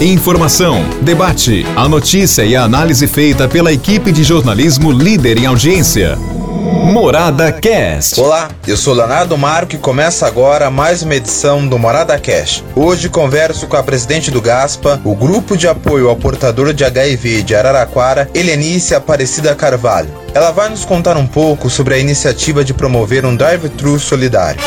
Informação, debate, a notícia e a análise feita pela equipe de jornalismo líder em audiência. Morada Cast. Olá, eu sou Leonardo Marco e começa agora mais uma edição do Morada Cast. Hoje converso com a presidente do GASPA, o grupo de apoio ao portador de HIV de Araraquara, Helenice Aparecida Carvalho. Ela vai nos contar um pouco sobre a iniciativa de promover um drive-thru solidário.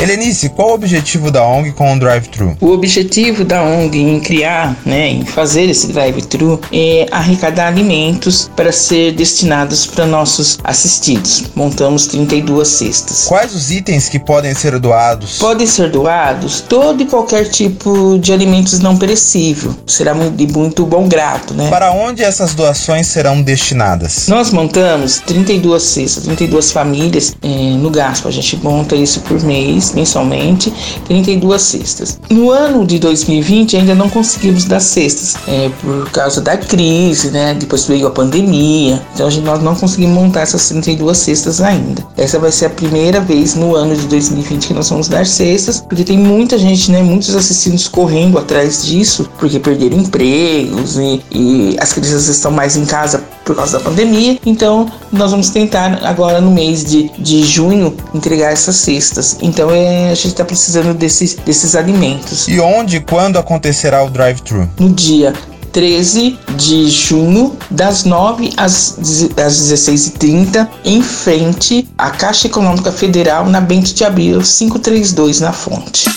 Helenice, qual o objetivo da ONG com o drive-thru? O objetivo da ONG em criar, né, em fazer esse drive-thru é arrecadar alimentos para ser destinados para nossos assistidos. Montamos 32 cestas. Quais os itens que podem ser doados? Podem ser doados todo e qualquer tipo de alimentos não perecível. Será de muito bom grado, né? Para onde essas doações serão destinadas? Nós montamos 32 cestas, 32 famílias é, no gasto. A gente monta isso por mês mensalmente, 32 cestas. No ano de 2020 ainda não conseguimos dar cestas, é, por causa da crise, né? Depois veio a pandemia, então nós não conseguimos montar essas 32 cestas ainda. Essa vai ser a primeira vez no ano de 2020 que nós vamos dar cestas, porque tem muita gente, né? Muitos assistidos correndo atrás disso, porque perderam empregos e, e as crianças estão mais em casa por causa da pandemia. Então, nós vamos tentar agora no mês de, de junho entregar essas cestas. Então, é, a gente está precisando desses, desses alimentos. E onde e quando acontecerá o drive-thru? No dia 13 de junho, das 9 às, às 16h30, em frente à Caixa Econômica Federal, na Bento de Abril, 532, na Fonte.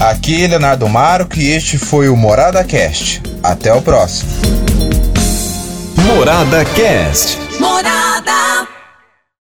Aqui é Leonardo Marco e este foi o Morada Cast. Até o próximo. Morada Cast. Morada.